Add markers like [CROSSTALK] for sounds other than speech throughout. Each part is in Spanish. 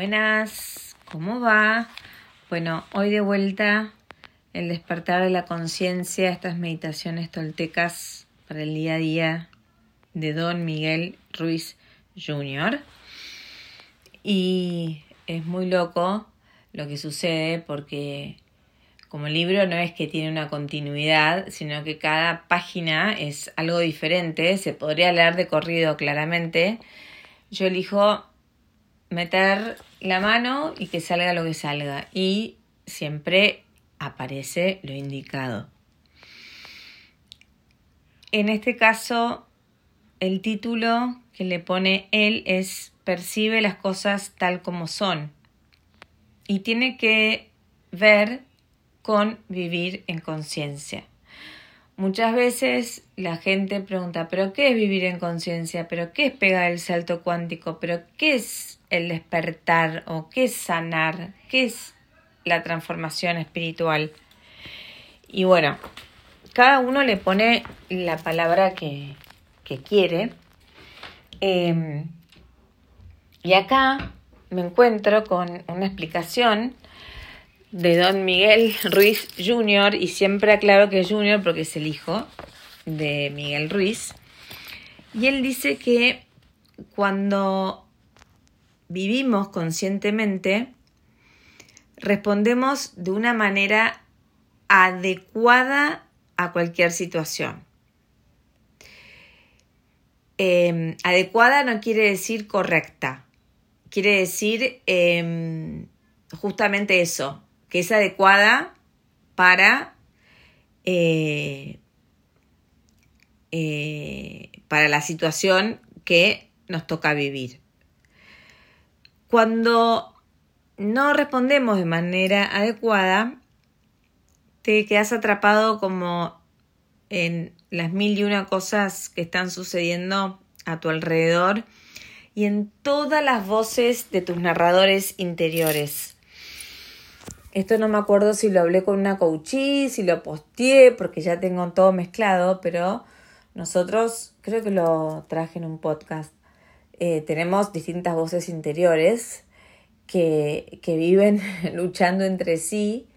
Buenas, ¿cómo va? Bueno, hoy de vuelta el despertar de la conciencia, estas meditaciones toltecas para el día a día de Don Miguel Ruiz Jr. Y es muy loco lo que sucede porque como el libro no es que tiene una continuidad, sino que cada página es algo diferente, se podría leer de corrido claramente. Yo elijo meter la mano y que salga lo que salga. Y siempre aparece lo indicado. En este caso, el título que le pone él es Percibe las cosas tal como son. Y tiene que ver con vivir en conciencia. Muchas veces la gente pregunta, ¿pero qué es vivir en conciencia? ¿Pero qué es pegar el salto cuántico? ¿Pero qué es el despertar? ¿O qué es sanar? ¿Qué es la transformación espiritual? Y bueno, cada uno le pone la palabra que, quiere. Em, y acá me encuentro con una explicación de don Miguel Ruiz Jr. y siempre aclaro que es Jr. porque es el hijo de Miguel Ruiz. Y él dice que cuando vivimos conscientemente, respondemos de una manera adecuada a cualquier situación. Em, adecuada no quiere decir correcta, quiere decir em, justamente eso, que es adecuada para, eh, eh, para la situación que nos toca vivir. Cuando no respondemos de manera adecuada, te quedas atrapado como en las mil y una cosas que están sucediendo a tu alrededor y en todas las voces de tus narradores interiores. Esto no me acuerdo si lo hablé con una coachí, si lo posteé, porque ya tengo todo mezclado, pero nosotros, creo que lo traje en un podcast, eh, tenemos distintas voces interiores que, que viven [LAUGHS] luchando entre sí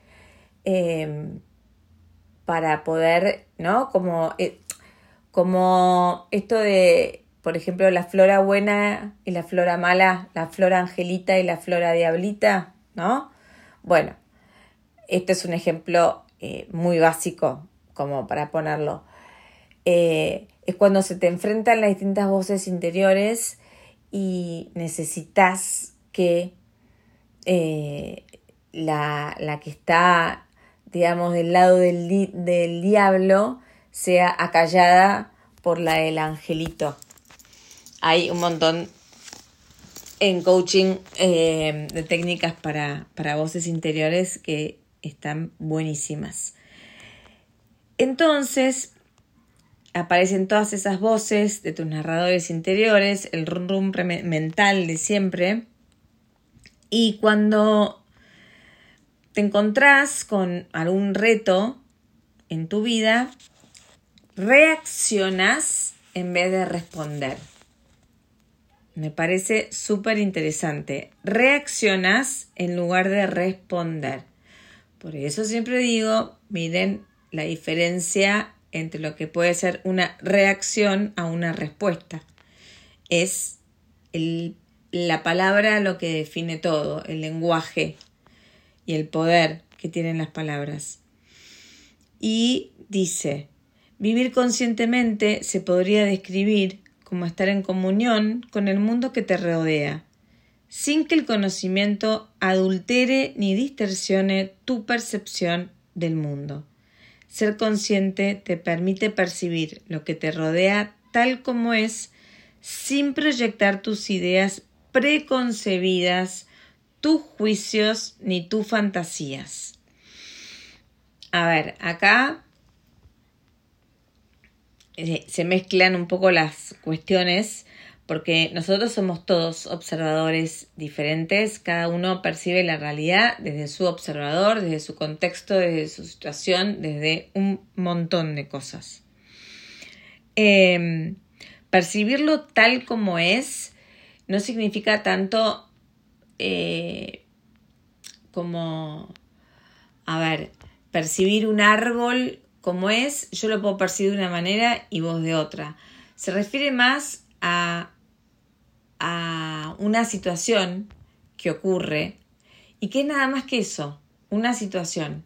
em, para poder, ¿no? Como, eh, como esto de, por ejemplo, la flora buena y la flora mala, la flora angelita y la flora diablita, ¿no? Bueno, este es un ejemplo eh, muy básico, como para ponerlo. Eh, es cuando se te enfrentan las distintas voces interiores y necesitas que eh, la, la, que está, digamos, del lado del, del diablo sea acallada por la del angelito. Hay un montón en coaching de técnicas para, para voces interiores que están buenísimas. Entonces, aparecen todas esas voces de tus narradores interiores, el rum mental de siempre. Y cuando te encontrás con algún reto en tu vida, reaccionas en vez de responder. Me parece súper interesante. Reaccionas en lugar de responder. Por eso siempre digo, miren la diferencia entre lo que puede ser una reacción a una respuesta. Es la palabra lo que define todo, el lenguaje y el poder que tienen las palabras. Y dice, vivir conscientemente se podría describir como estar en comunión con el mundo que te rodea sin que el conocimiento adultere ni distorsione tu percepción del mundo. Ser consciente te permite percibir lo que te rodea tal como es, sin proyectar tus ideas preconcebidas, tus juicios ni tus fantasías. A ver, acá eh, se mezclan un poco las cuestiones porque nosotros somos todos observadores diferentes, cada uno percibe la realidad desde su observador, desde su contexto, desde su situación, desde un montón de cosas. Em, percibirlo tal como es no significa tanto eh, como, a ver, percibir un árbol como es, yo lo puedo percibir de una manera y vos de otra. Se refiere más a, a una situación que ocurre y que es nada más que eso, una situación.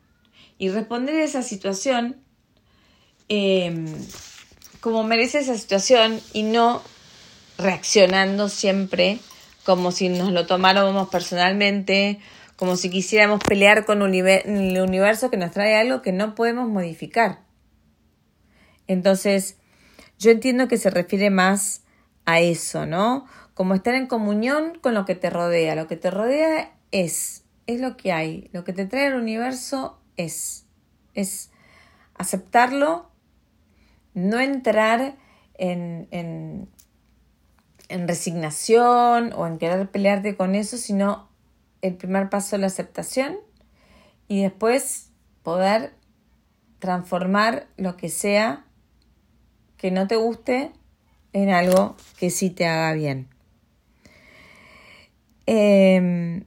Y responder a esa situación em, como merece esa situación y no reaccionando siempre como si nos lo tomáramos personalmente, como si quisiéramos pelear con el universo que nos trae algo que no podemos modificar. Entonces, yo entiendo que se refiere más a eso, ¿no? Como estar en comunión con lo que te rodea. Lo que te rodea es, es lo que hay. Lo que te trae el universo es. Es aceptarlo, no entrar en, en, en resignación o en querer pelearte con eso, sino el primer paso la aceptación y después poder transformar lo que sea que no te guste en algo que sí te haga bien. Em,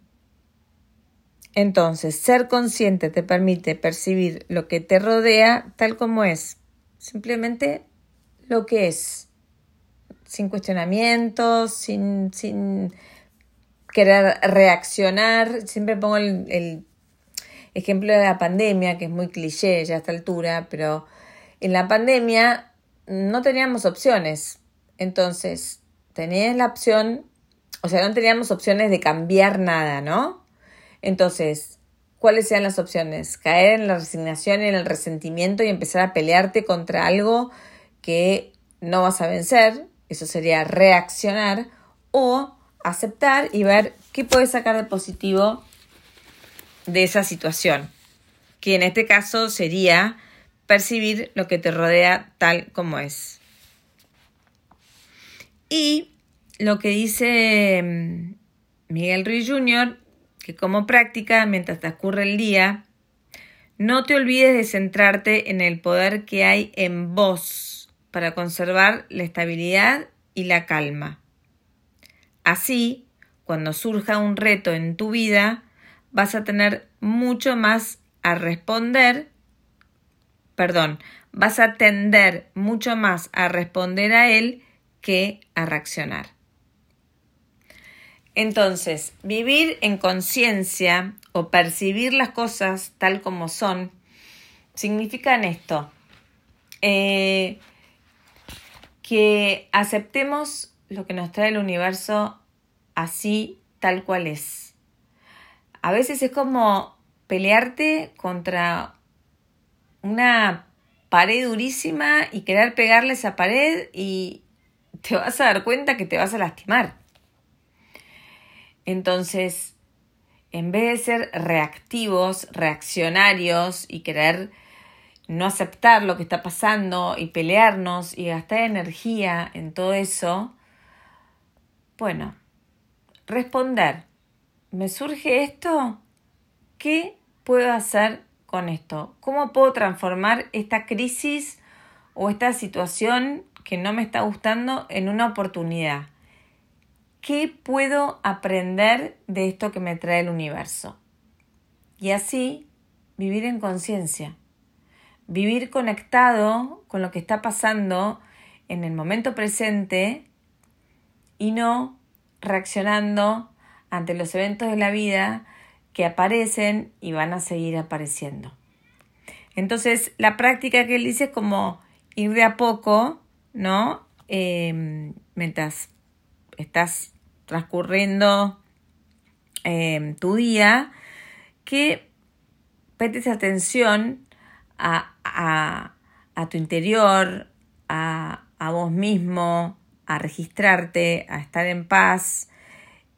entonces, ser consciente te permite percibir lo que te rodea tal como es, simplemente lo que es sin cuestionamientos, sin, sin querer reaccionar. Siempre pongo el, ejemplo de la pandemia, que es muy cliché ya a esta altura, pero en la pandemia no teníamos opciones. Entonces, tenías la opción, o sea, no teníamos opciones de cambiar nada, ¿no? Entonces, ¿cuáles sean las opciones? Caer en la resignación, en el resentimiento y empezar a pelearte contra algo que no vas a vencer, eso sería reaccionar o aceptar y ver qué puedes sacar de positivo de esa situación, que en este caso sería percibir lo que te rodea tal como es. Y lo que dice mm, Miguel Ruiz Jr., que como práctica, mientras transcurre el día, no te olvides de centrarte en el poder que hay en vos para conservar la estabilidad y la calma. Así, cuando surja un reto en tu vida, vas a tener mucho más a responder, perdón, vas a tender mucho más a responder a él a reaccionar. Entonces, vivir en conciencia o percibir las cosas tal como son, significa esto. Eh, que aceptemos lo que nos trae el universo así tal cual es. A veces es como pelearte contra una pared durísima y querer pegarle esa pared y te vas a dar cuenta que te vas a lastimar. Entonces, en vez de ser reactivos, reaccionarios y querer no aceptar lo que está pasando y pelearnos y gastar energía en todo eso, bueno, responder, ¿me surge esto? ¿Qué puedo hacer con esto? ¿Cómo puedo transformar esta crisis o esta situación que no me está gustando en una oportunidad? ¿Qué puedo aprender de esto que me trae el universo? Y así vivir en conciencia vivir conectado con lo que está pasando en el momento presente y no reaccionando ante los eventos de la vida que aparecen y van a seguir apareciendo. Entonces, la práctica que él dice es como ir de a poco, ¿no? Em, mientras estás transcurriendo em, tu día, que prestes atención a, a, tu interior, a, a, vos mismo, a registrarte, a estar en paz.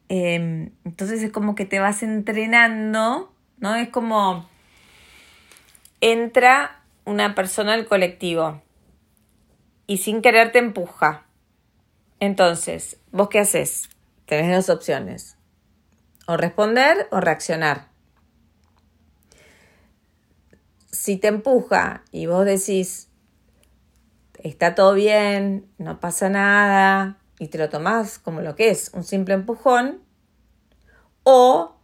Em, entonces es como que te vas entrenando, ¿no? Es como entra una persona al colectivo y sin querer te empuja. Entonces, ¿vos qué haces? Tenés dos opciones. O responder o reaccionar. si te empuja y vos decís, está todo bien, no pasa nada, y te lo tomás como lo que es, un simple empujón, o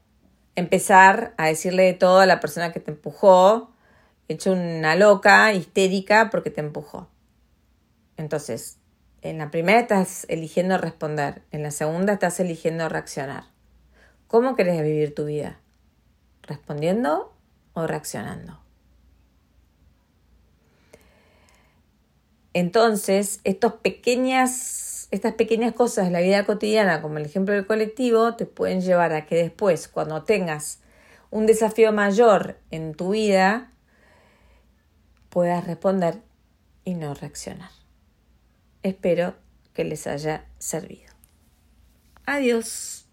empezar a decirle de todo a la persona que te empujó, hecho una loca, histérica, porque te empujó. Entonces, en la primera estás eligiendo responder, en la segunda estás eligiendo reaccionar. ¿Cómo querés vivir tu vida? ¿Respondiendo o reaccionando? Entonces, estos pequeñas, estas pequeñas cosas de la vida cotidiana, como el ejemplo del colectivo, te pueden llevar a que después, cuando tengas un desafío mayor en tu vida, puedas responder y no reaccionar. Espero que les haya servido. Adiós.